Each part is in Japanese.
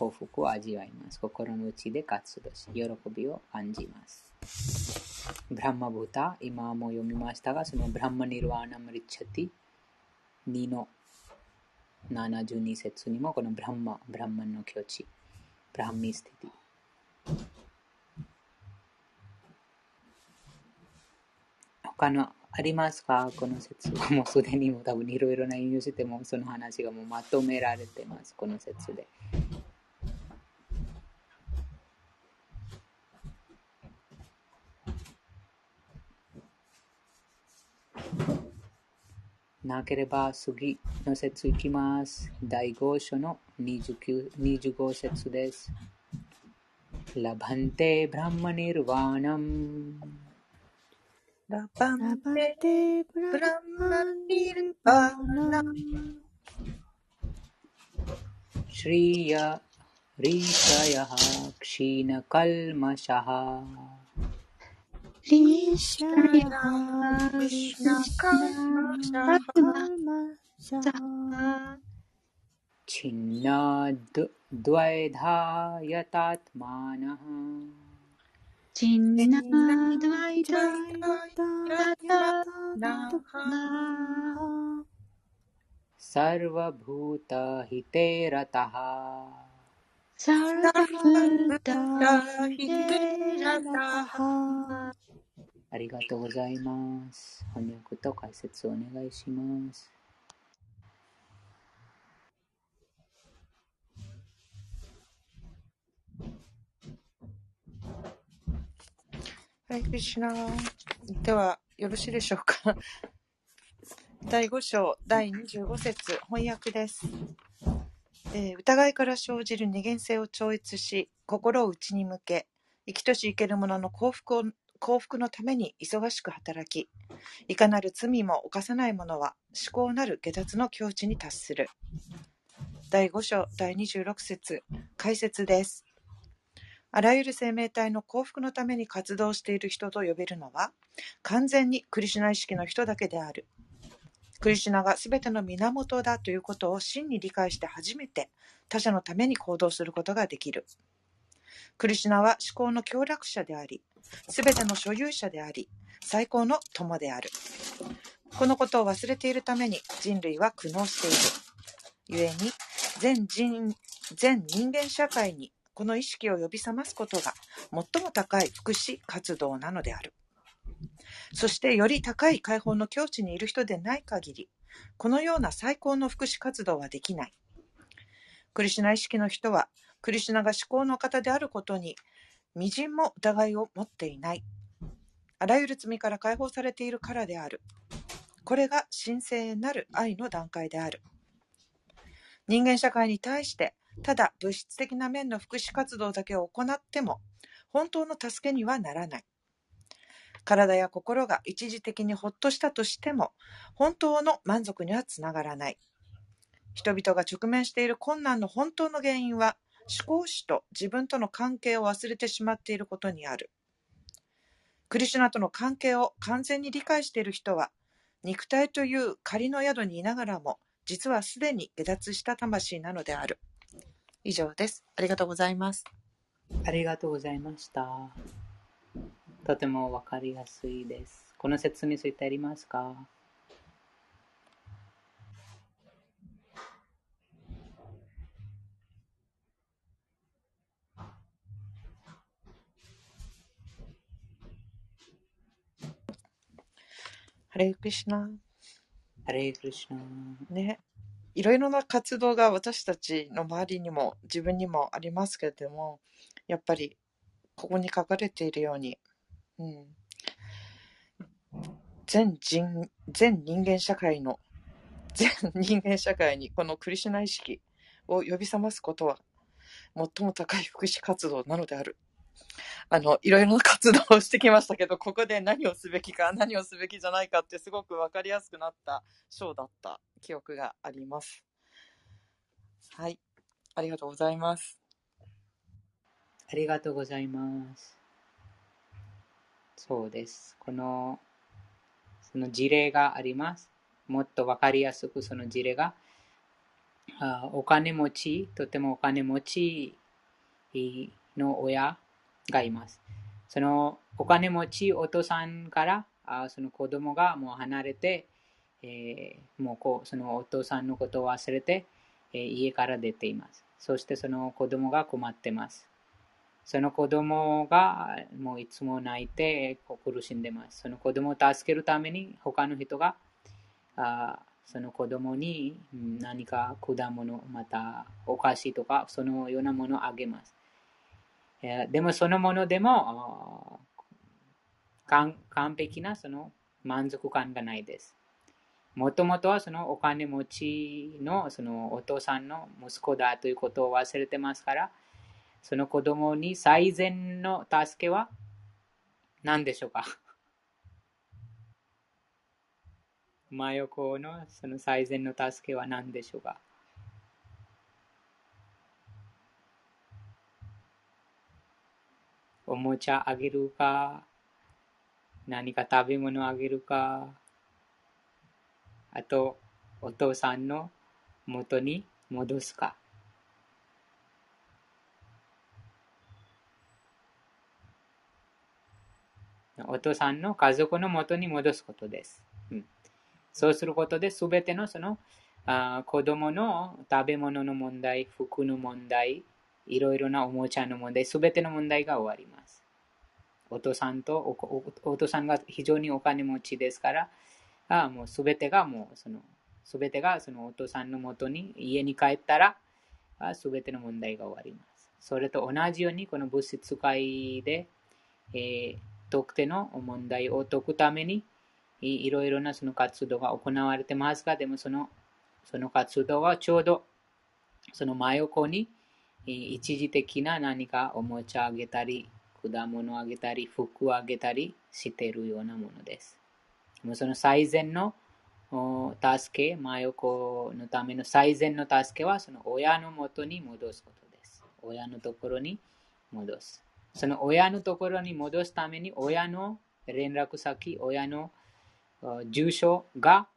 幸福を味わいます。心の内で活動し、喜びを感じます。ブランマブータ、今も読みましたが、そのブランマニルワーナムリッチャティ2の72節にもこのブランマ、ブランマンの境地、ブランミスティティ。他のありますか？この説はもうすでにも多分いろいろな引用してもその話がもうまとめられてます。この説で。なければ次の説いきます。第5章の29 25節です。ラバンテブランマニルワーナムラバンテブランマニルワーナムシリヤリシャヤハクシナカルマシャハリシャヤクシナカありがとうございます。翻訳と解説をお願いします。はい、クリシナでは、よろしいでしょうか。第5章、第25節、翻訳です。えー、疑いから生じる二元性を超越し、心を内に向け、生きとし生ける者の幸福を幸福のために忙しく働き、いかなる罪も犯さない者は思考なる下脱の境地に達する。第5章第26節解説です。あらゆる生命体の幸福のために活動している人と呼べるのは、完全にクリシュナ意識の人だけである。クリシュナが全ての源だということを真に理解して初めて他者のために行動することができる。クリシュナは思考の協力者であり、全ての所有者であり、最高の友である。このことを忘れているために人類は苦悩している。故に全人、全人間社会にこの意識を呼び覚ますことが最も高い福祉活動なのである。そしてより高い解放の境地にいる人でない限り、このような最高の福祉活動はできない。クリシナ意識の人は、クリシナが思考の方であることに、微塵も疑いを持っていない。あらゆる罪から解放されているからである。これが神聖なる愛の段階である。人間社会に対して、ただ物質的な面の福祉活動だけを行っても、本当の助けにはならない。体や心が一時的にほっとしたとしても、本当の満足にはつながらない。人々が直面している困難の本当の原因は、思考主と自分との関係を忘れてしまっていることにある。クリシュナとの関係を完全に理解している人は、肉体という仮の宿にいながらも、実はすでに下脱した魂なのである。以上です。ありがとうございます。ありがとうございました。とてもわかりやすいです。この説明ついてありますか？レイクリシナ。ハレイクリシナ。ね。いろいろな活動が私たちの周りにも自分にもありますけれども、やっぱりここに書かれているように、うん、全人、全人間社会の、全人間社会にこのクリシュナ意識を呼び覚ますことは、最も高い福祉活動なのである。あの、いろいろな活動をしてきましたけど、ここで何をすべきか、何をすべきじゃないかってすごくわかりやすくなった章だった記憶があります。はい。ありがとうございます。ありがとうございます。そうです。この、その事例があります。もっとわかりやすくその事例があお金持ち、とてもお金持ちの親がいます。そのお金持ちお父さんからあその子供がもう離れて、えー、もうこうそのお父さんのことを忘れて、えー、家から出ています。そしてその子供が困ってます。その子供がもういつも泣いて苦しんでます。その子供を助けるために他の人があその子供に何か果物、またお菓子とかそのようなものをあげます。でもそのものでも完璧なその満足感がないです。もともとはそのお金持ちのそのお父さんの息子だということを忘れてますから、その子供に最善の助けは何でしょうか？真横のその最善の助けは何でしょうか？おもちゃあげるか何か食べ物あげるかあとお父さんの元に戻すかお父さんの家族の元に戻すことです。うん、そうすることで、すべてのそのあ子供の食べ物の問題、服の問題、いろいろなおもちゃの問題、すべての問題が終わります。お父さんとおお父さんが非常にお金持ちですから、あもうすべてがもうその、すべてがそのお父さんのもとに家に帰ったら、すべての問題が終わります。それと同じように、この物質界で、えー、特定の問題を解くために、いろいろなその活動が行われてますが、でもそのその活動はちょうどその真横に一時的な何かおもちゃあげたり、果物あげたり、服あげたりしてるようなものです。もうその最善の助け、真横のための最善の助けはその親のもとに戻すことです。親のところに戻す。その親のところに戻すために親の連絡先、親の住所が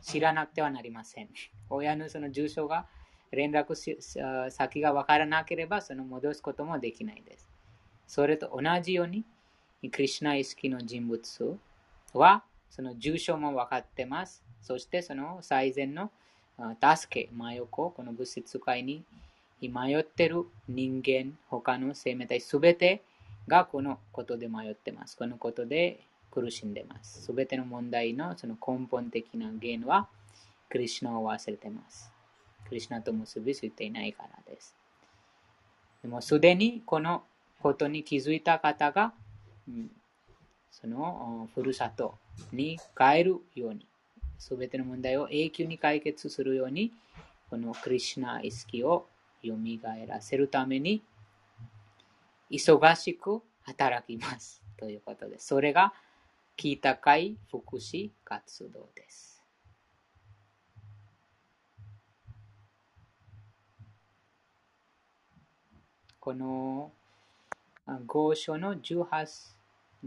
知らなくてはなりません。親のその住所が連絡先がわからなければその戻すこともできないです。それと同じように、クリュナ意識の人物はその住所も分かってます。そしてその最善の助け、真横、この物質界に迷ってる人間、他の生命体すべてがこのことで迷ってます。このことで苦しんでます。すべての問題のその根本的な原因は、クリュナを忘れてます。クリュナと結びついていないからです。でもすでにこのことに気づいた方が、うん、そのふるさとに帰るように、すべての問題を永久に解決するように、このクリュナ意識を蘇らせるために、忙しく働きます。ということです。それが、北海福祉活動です。この合書の18、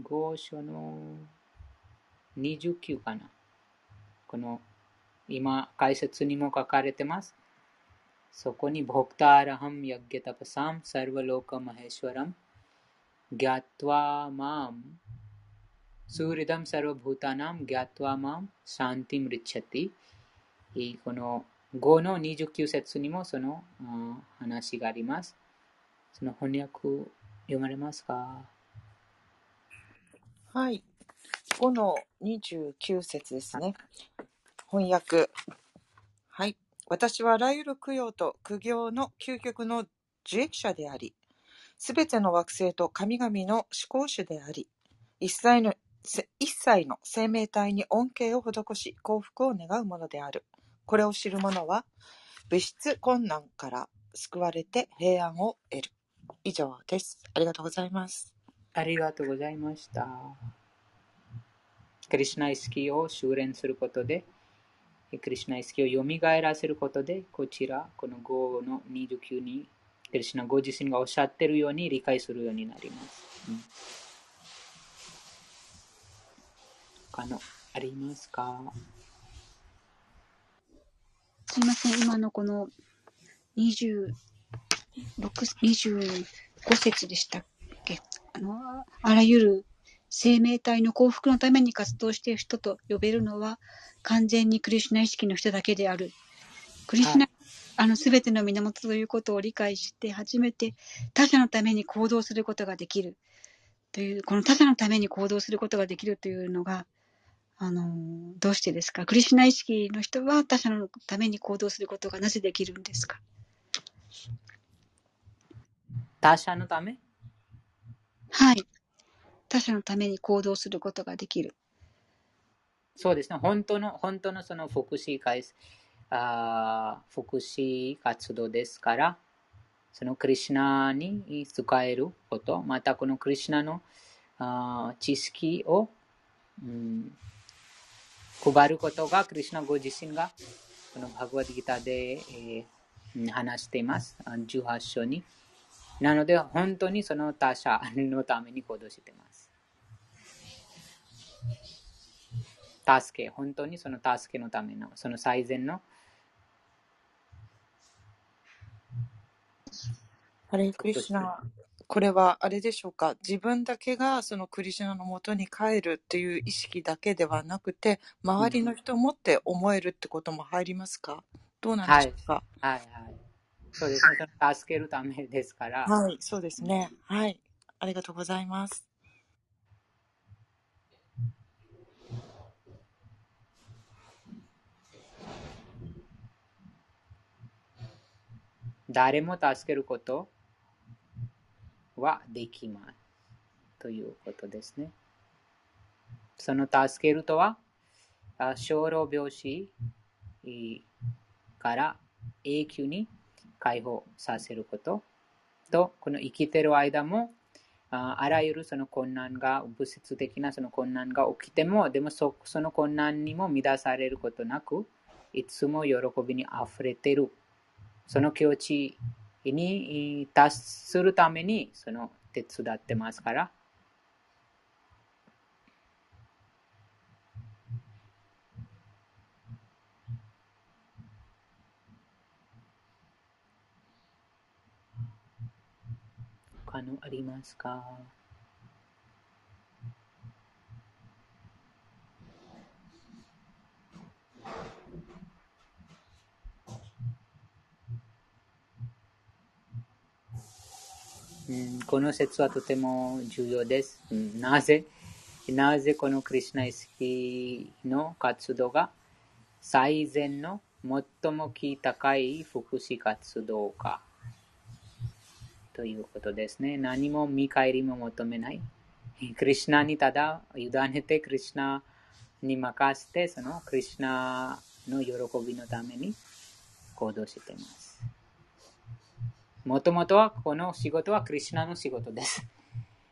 合書の29かな。この今解説にも書かれてます。そこに、ボクターラハムヤギタパサムサルバローカマヘシュワラム、ギャトワマム、スーリダムサルバブータナム、ギャトワマム、シャンティムリチャティ。この5の29節にもその話があります。その翻訳読まれますか？はい。5の29節ですね。翻訳。はい。私はあらゆる供養と苦行の究極の受益者であり、すべての惑星と神々の思考主であり、一切の一切の生命体に恩恵を施し、幸福を願うものである。これを知る者は、物質困難から救われて平安を得る。以上です。ありがとうございます。ありがとうございました。クリシナ意識を修練することで、クリシナ意識を蘇らせることで、こちら、この5の29に、クリシナご自身がおっしゃっているように理解するようになります。うん、他のありますか？すいません。今のこの26、25節でしたっけ？あの、あらゆる生命体の幸福のために活動している人と呼べるのは完全にクリシュナ意識の人だけである。クリシュナ、はいあの全ての源ということを理解して初めて他者のために行動することができる。という、この他者のために行動することができるというのが、あの、どうしてですか？クリシュナ意識の人は他者のために行動することがなぜできるんですか？他者のため？はい。他者のために行動することができる。そうですね。本当の、本当のその福祉会、あー福祉活動ですから、そのクリシュナに使えること、またこのクリシュナのあー知識を、うん、配ることが、クリシュナご自身が、このバグワッドギターで、えーうん話しています。あ18章に。なので、本当にその他者のために行動しています。助け、本当にその助けのための、その最善の、ハレークリシュナ。これはあれでしょうか？自分だけがそのクリシュナのもとに帰るっていう意識だけではなくて、周りの人もって思えるってことも入りますか？どうなんでしょうか？はいはい。そうですね、助けるためですから、はい、そうですね。はい。ありがとうございます。誰も助けることはできます。ということですね。その助けるとは、あ小老病死えーから永久に解放させることと、この生きてる間も、あらゆるその困難が、物質的なその困難が起きても、でもそその困難にも乱されることなく、いつも喜びにあふれてる。その境地に達するために、その手伝ってますから、他のありますか？うんこの説はとても重要です。うんなぜ？なぜこのクリシュナイスキーの活動が最善の最も気高い福祉活動か？ということですね。何も見返りも求めない。クリシュナにただ委ねてクリシュナに任せてそのクリシュナの喜びのために行動しています。もともとはこの仕事はクリシュナの仕事です。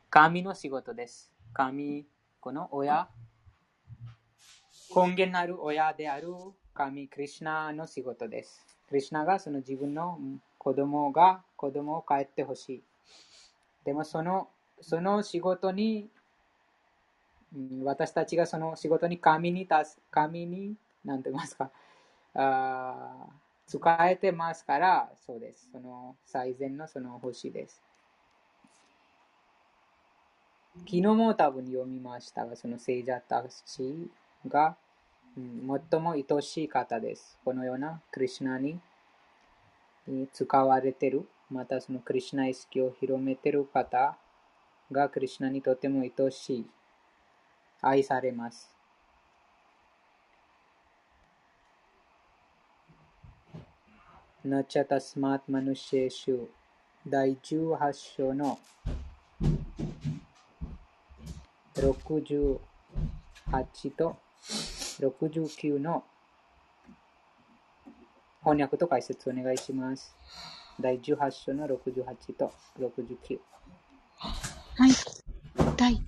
神の仕事です。神、この親、根源なる親である神、クリシュナの仕事です。クリシュナがその自分の子供が子供を帰ってほしい。でもそのその仕事に、私たちがその仕事に神にたす、神に、なんて言いますか、あ使えてますから、そうです。その最善のその星です。昨日も多分読みましたが、その聖者たちが、うん最も愛しい方です。このようなクリシュナにえー使われている、またそのクリシュナ意識を広めている方がクリシュナにとても愛しい、愛されます。なちゃたスマートマヌシェーシュ。第18章の68と69の翻訳と解説お願いします。第18章の68と69。はい。第、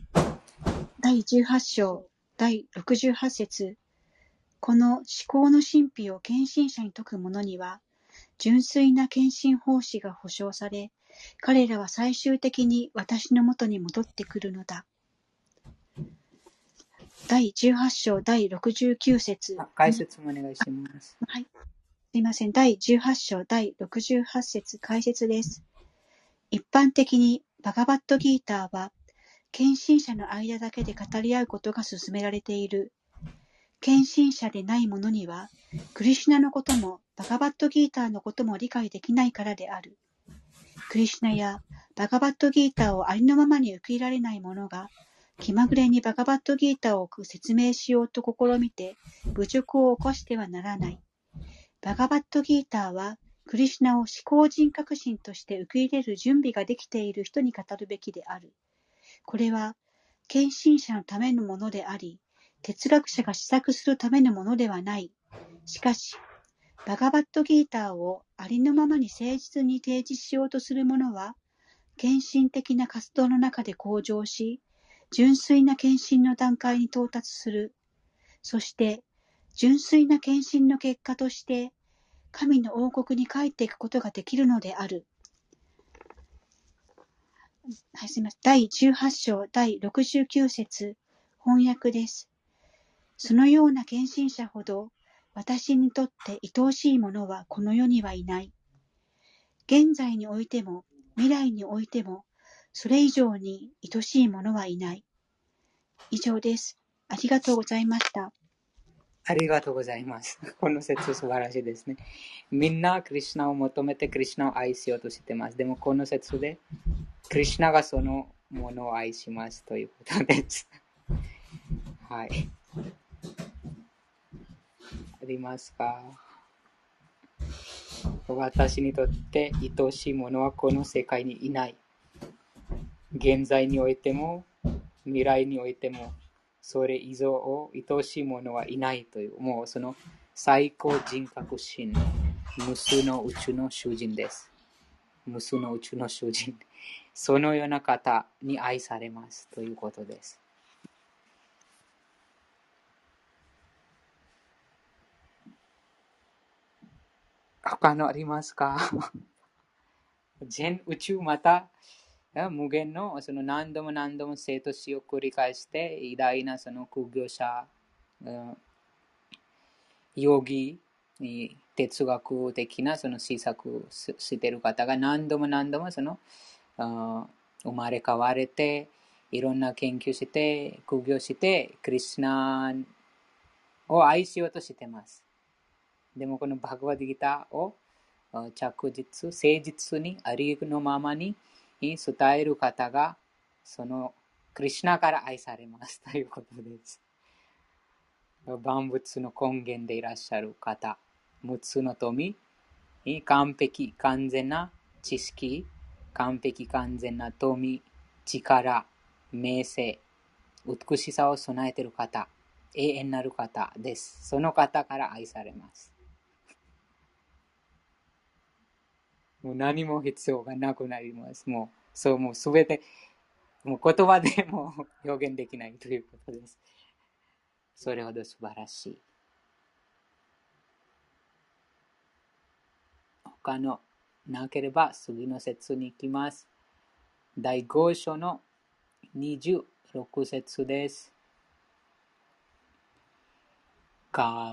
第18章、第68節この思考の神秘を献身者に説く者には、純粋な献身奉仕が保証され、彼らは最終的に私のもとに戻ってくるのだ。第18章第69節あ解説もお願いします。はい。すすいません。第18章第68節解説です。一般的にバガバットギーターは、献身者の間だけで語り合うことが勧められている。献身者でない者には、クリシュナのこともバガバットギーターのことも理解できないからである。クリシュナやバガバットギーターをありのままに受け入れられない者が、気まぐれにバガバットギーターを説明しようと試みて、侮辱を起こしてはならない。バガバットギーターは、クリシュナを思考人格心として受け入れる準備ができている人に語るべきである。これは、献身者のためのものであり、哲学者が試作するためのものではない。しかし、バガバットギーターをありのままに誠実に提示しようとする者は、献身的な活動の中で向上し、純粋な献身の段階に到達する。そして、純粋な献身の結果として、神の王国に帰っていくことができるのである。はい、すみません。第18章第69節翻訳です。そのような献身者ほど、私にとって愛おしいものはこの世にはいない。現在においても、未来においても、それ以上に愛しいものはいない。以上です。ありがとうございました。ありがとうございます。この説素晴らしいですね。みんなクリュナを求めてクリュナを愛しようとしてます。でもこの説で、クリュナがそのものを愛しますということです。はい。ありますか？私にとって愛しいものはこの世界にいない。現在においても、未来においても、それ以上を愛しい者はいないという、もうその最高人格心、無数の宇宙の囚人です。無数の宇宙の囚人。そのような方に愛されますということです。他のありますか？全宇宙また無限のその何度も何度も生と死を繰り返して偉大なその苦行者、ヨギ、哲学的なその施策をしている方が何度も何度もその生まれ変われていろんな研究して苦行してクリスナを愛しようとしてます。でもこのバグワディギターを着実、誠実にありのままにに伝える方が、そのクリュナから愛されますということです。万物の根源でいらっしゃる方、6つの富に、完璧完全な知識、完璧完全な富、力、名声、美しさを備えている方、永遠なる方です。その方から愛されます。もう何も必要がなくなります。もう、そう、もうすべて、もう言葉でも表現できないということです。それほど素晴らしい。他のなければ次の説に行きます。第5章の26節です。カ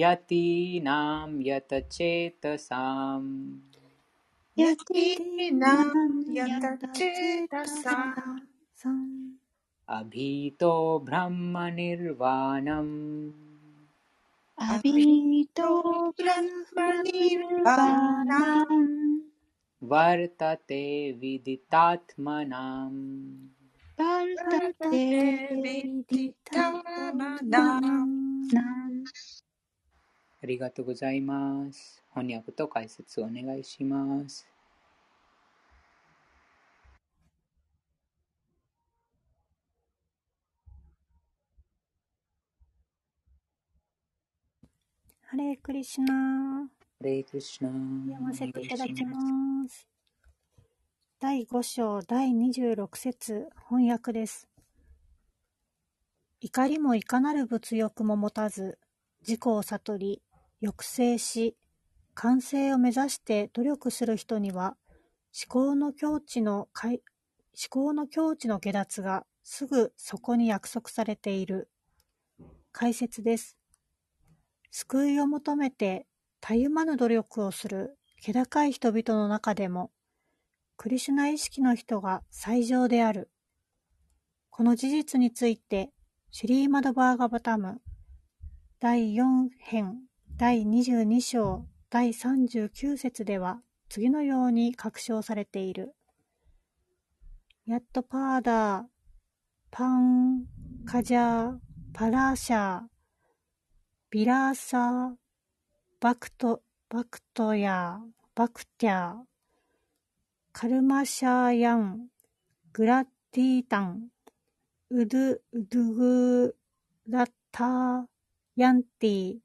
यतीनां यतचेतसाम् यतीनां यतचेतसा अभीतो ब्रह्मनिर्वाणम् अभीतो ब्रह्म वर्तते विदितात्मनाम् ありがとうございます。翻訳と解説お願いします。ハレークリシナ。ハレークリシナ。読ませていただきます。第5章第26節翻訳です。怒りもいかなる物欲も持たず、自己を悟り、抑制し、完成を目指して努力する人には、思考の境地の思考の境地の下脱がすぐそこに約束されている。解説です。救いを求めてたゆまぬ努力をする気高い人々の中でも、クリシュナ意識の人が最上である。この事実について、シュリーマドバーガバタム第4編第22章第39節では次のように確証されている。ヤットパーダー、パン、カジャー、パラーシャー、ビラーサー、バクト、バクトヤー、バクティャー、カルマシャーヤン、グラッティータン、ウドゥ、ウドゥグラッター、ヤンティ、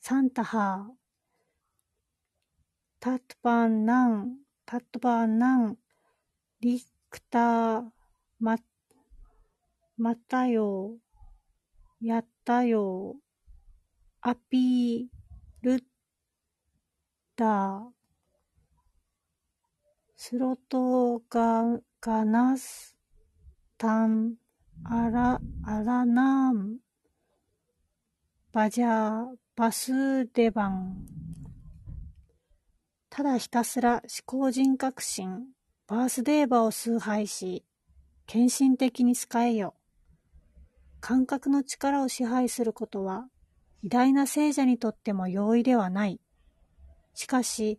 サンタハー、タッバンナン、タッバンナン、リクター、ま、またよ、やったよ、アピールッター、スロトガガナスタンアラアラナームバジャーバスデバンただひたすら思考人格心。バースデーバを崇拝し献身的に仕えよ。感覚の力を支配することは偉大な聖者にとっても容易ではない。しかし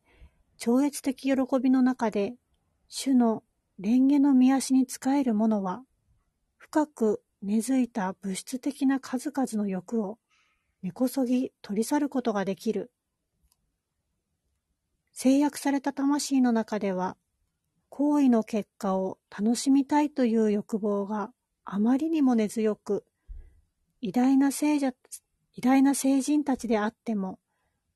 超越的喜びの中で、主の蓮華の見足に仕える者は、深く根付いた物質的な数々の欲を根こそぎ取り去ることができる。制約された魂の中では、行為の結果を楽しみたいという欲望があまりにも根強く、偉大な聖者、偉大な聖人たちであっても、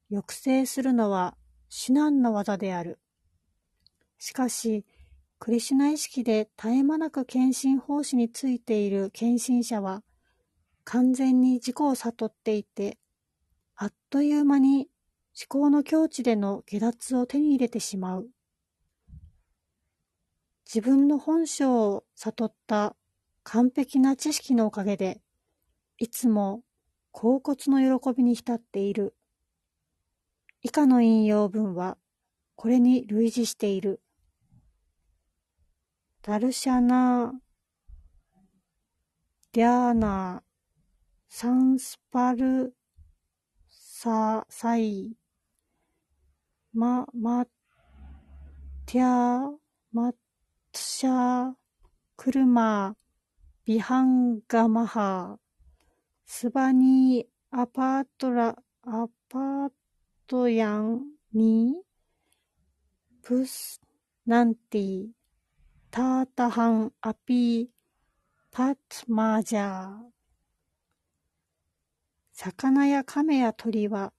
抑制するのは至難の技である。しかし、クリシュナ意識で絶え間なく献身奉仕についている献身者は、完全に自己を悟っていて、あっという間に思考の境地での下脱を手に入れてしまう。自分の本性を悟った完璧な知識のおかげで、いつも恍惚の喜びに浸っている。以下の引用文は、これに類似している。ダルシャナーディアナーサンスパルササイママティアマツシャクルマビハンガマハスバニーアパートラアパートヤンに、プスナンティ、タータハンアピー、パッマージャー。魚や亀や鳥は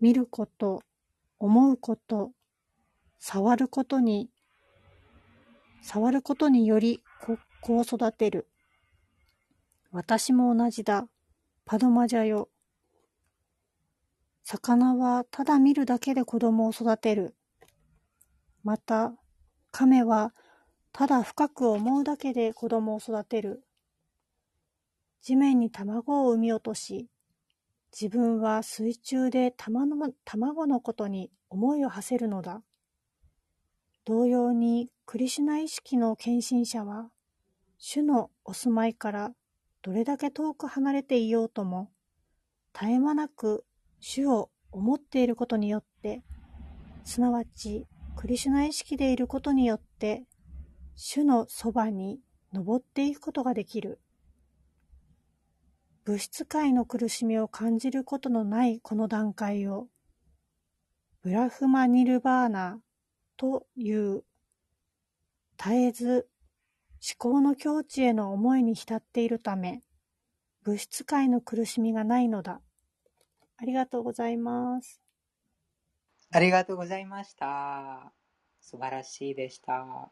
見ること、思うこと、触ることに、触ることにより子を育てる。私も同じだ。パドマジャよ。魚はただ見るだけで子供を育てる。また、亀はただ深く思うだけで子供を育てる。地面に卵を産み落とし、自分は水中で卵のことに思いを馳せるのだ。同様にクリシュナ意識の献身者は、主のお住まいからどれだけ遠く離れていようとも、絶え間なく主を思っていることによって、すなわち、クリシュナ意識でいることによって、主のそばに登っていくことができる。物質界の苦しみを感じることのないこの段階を、ブラフマニルバーナという絶えず思考の境地への思いに浸っているため、物質界の苦しみがないのだ。ありがとうございます。ありがとうございました。素晴らしいでした。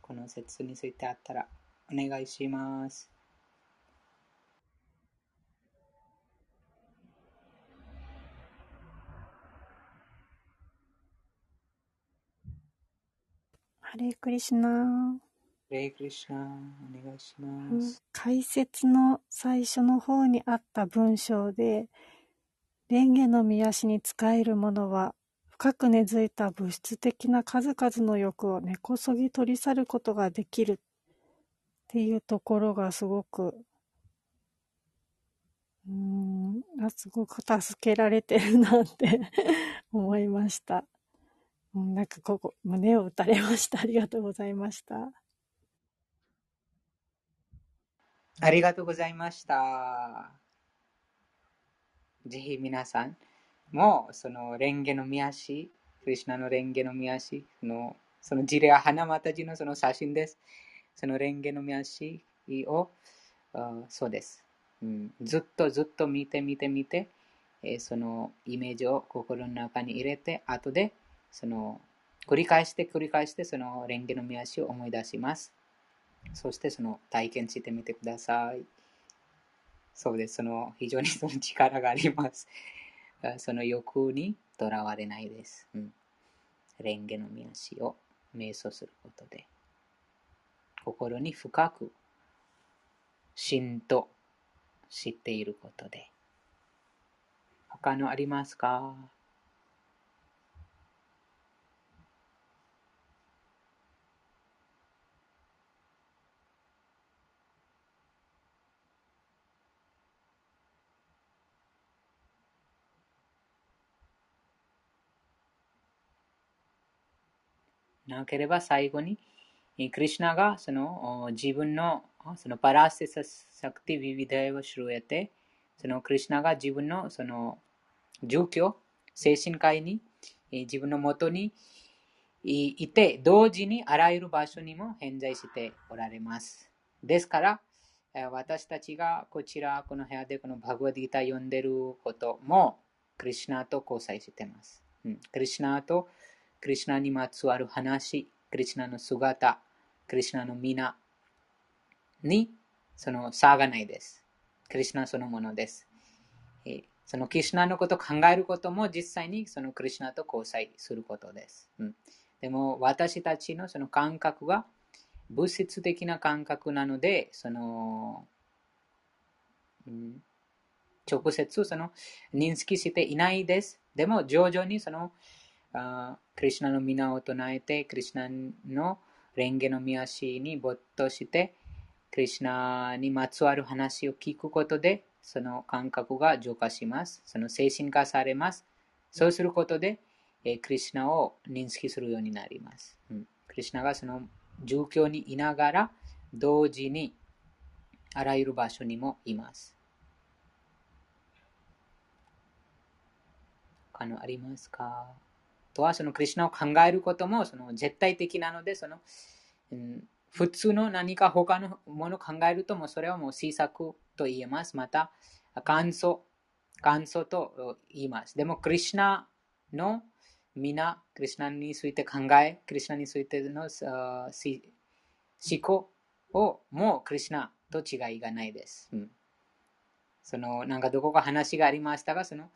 この説についてあったらお願いします。ハレークリシュナー。レイクリシナお願いします。解説の最初の方にあった文章で、蓮華の御足に仕える者は、深く根付いた物質的な数々の欲を根こそぎ取り去ることができるっていうところがすごく、うん、すごく助けられてるなって 思いました。うんなんかここ、胸を打たれました。ありがとうございました。ありがとうございました。ぜひ皆さんもその蓮華の御足、クリシナの蓮華の御足のその事例は花形地のその写真です。その蓮華の御足をそうです、うん。ずっとずっと見て見て見て、えーそのイメージを心の中に入れて、後でその繰り返して繰り返してその蓮華の御足を思い出します。そしてその体験してみてください。そうです。その非常にその力があります。その欲にとらわれないです。うん。蓮華の御足を瞑想することで、心に深く浸透していることで。他のありますか？なければ最後に、クリシュナがその自分のそのパラセササクティビビダイを知るえて、そのクリシュナが自分のその状況、精神科医に自分のもとにいて、同時にあらゆる場所にも偏在しておられます。ですから、私たちがこちら、この部屋でこのバグワディータ読んでることも、クリシュナと交際してます。うん、クリシュナとクリシュナにまつわる話、クリシュナの姿、クリシュナの皆にその差がないです。クリシュナそのものです。そのクリシュナのことを考えることも実際にそのクリシュナと交際することです。うん、でも私たちのその感覚は物質的な感覚なので、その、うん直接その認識していないです。でも徐々にそのクリシュナの皆を唱えて、クリシュナの蓮華の御足に没頭して、クリシュナにまつわる話を聞くことで、その感覚が浄化します。その精神化されます。そうすることで、えークリシュナを認識するようになります。うん、クリシュナがその状況にいながら、同時にあらゆる場所にもいます。他のありますか？とはそのクリシュナを考えることもその絶対的なのでその、うん、普通の何か他のものを考えるともそれはもう小さくと言えます。また感想感想と言います。でもクリシュナの皆クリシュナについて考えクリシュナについての思考をもうクリシュナと違いがないです、うん、そのなんかどこか話がありましたがその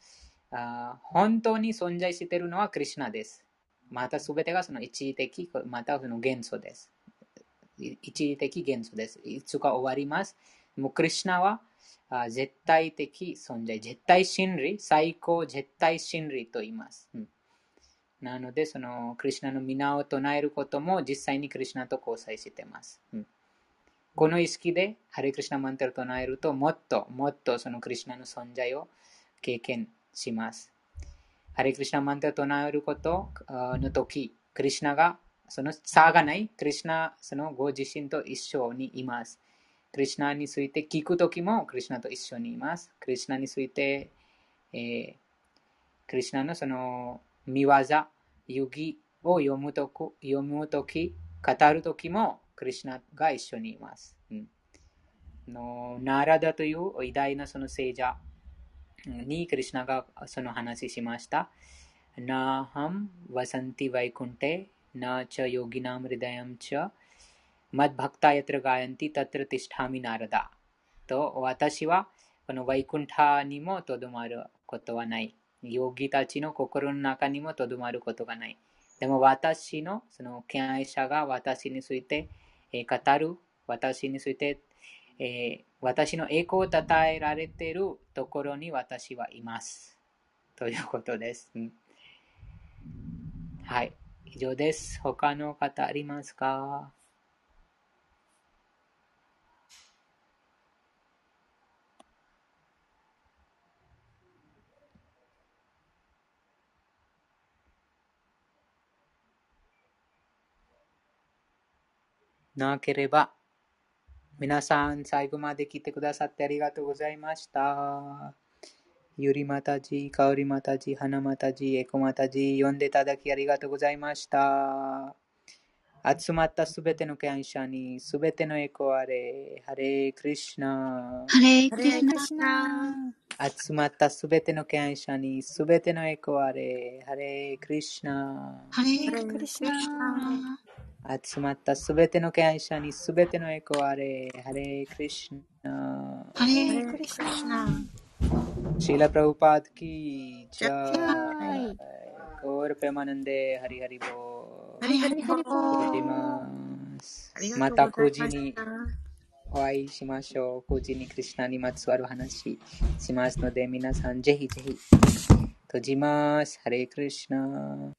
本当に存在しているのはクリシュナです。またすべてがその一時的、またその元素です。一時的元素です。いつか終わります。もうクリシュナは絶対的存在、絶対真理、最高絶対真理と言います。うんなので、そのクリシュナの皆を唱えることも実際にクリシュナと交際しています。うんこの意識でハレクリシナマンタルを唱えるともっともっとそのクリシナの存在を経験します。ハレクリシナマンタを唱えることの時、クリシナがその差がない、クリシナそのご自身と一緒にいます。クリシナについて聞くときもクリシナと一緒にいます。クリシナについて、えークリシナのその見業、遊戯を読むと読むとき、語るときもクリシナが一緒にいます。うん、のナラダという偉大なその聖者にクリシナがその話しました。なハムワサンティワイクンテ、なちゃヨギナムリダヤムチャ、マッバクタヤトラガヤンティタトラティスタミナラダ。と、私はこのワイクンタにもとどまることはない。ヨギたちの心の中にもとどまることがない。でも私のその敬愛者が私について、えー語る、私について、えー私の栄光を称えられているところに私はいます。ということです。うんはい。以上です。他の方ありますか？なければ、皆さん最後まで来てくださってありがとうございました。ゆりまたじ、かおりまたじ、はなまたじ、えこまたじ、読んでいただきありがとうございました。集まったすべての感謝にすべてのエコあれ、ハレークリシナ。ハレークリシナ集まったすべての感謝にすべてのエコあれ、ハレークリシナ。ハレークリシナ集まったすべての感謝にすべてのエコあれ、ハレークリシナ。ハレハレークリシークリシナナシーラ・プラブパードきジャはいーゴール・ペマナンデ、ハリハリボー。ハリハリボハリボーますあり。がまたとうござい9時に。お会いしましょう。9時にクリシナにまつわる話しますので、皆さんぜひぜひ閉じます。ハレークリシナ。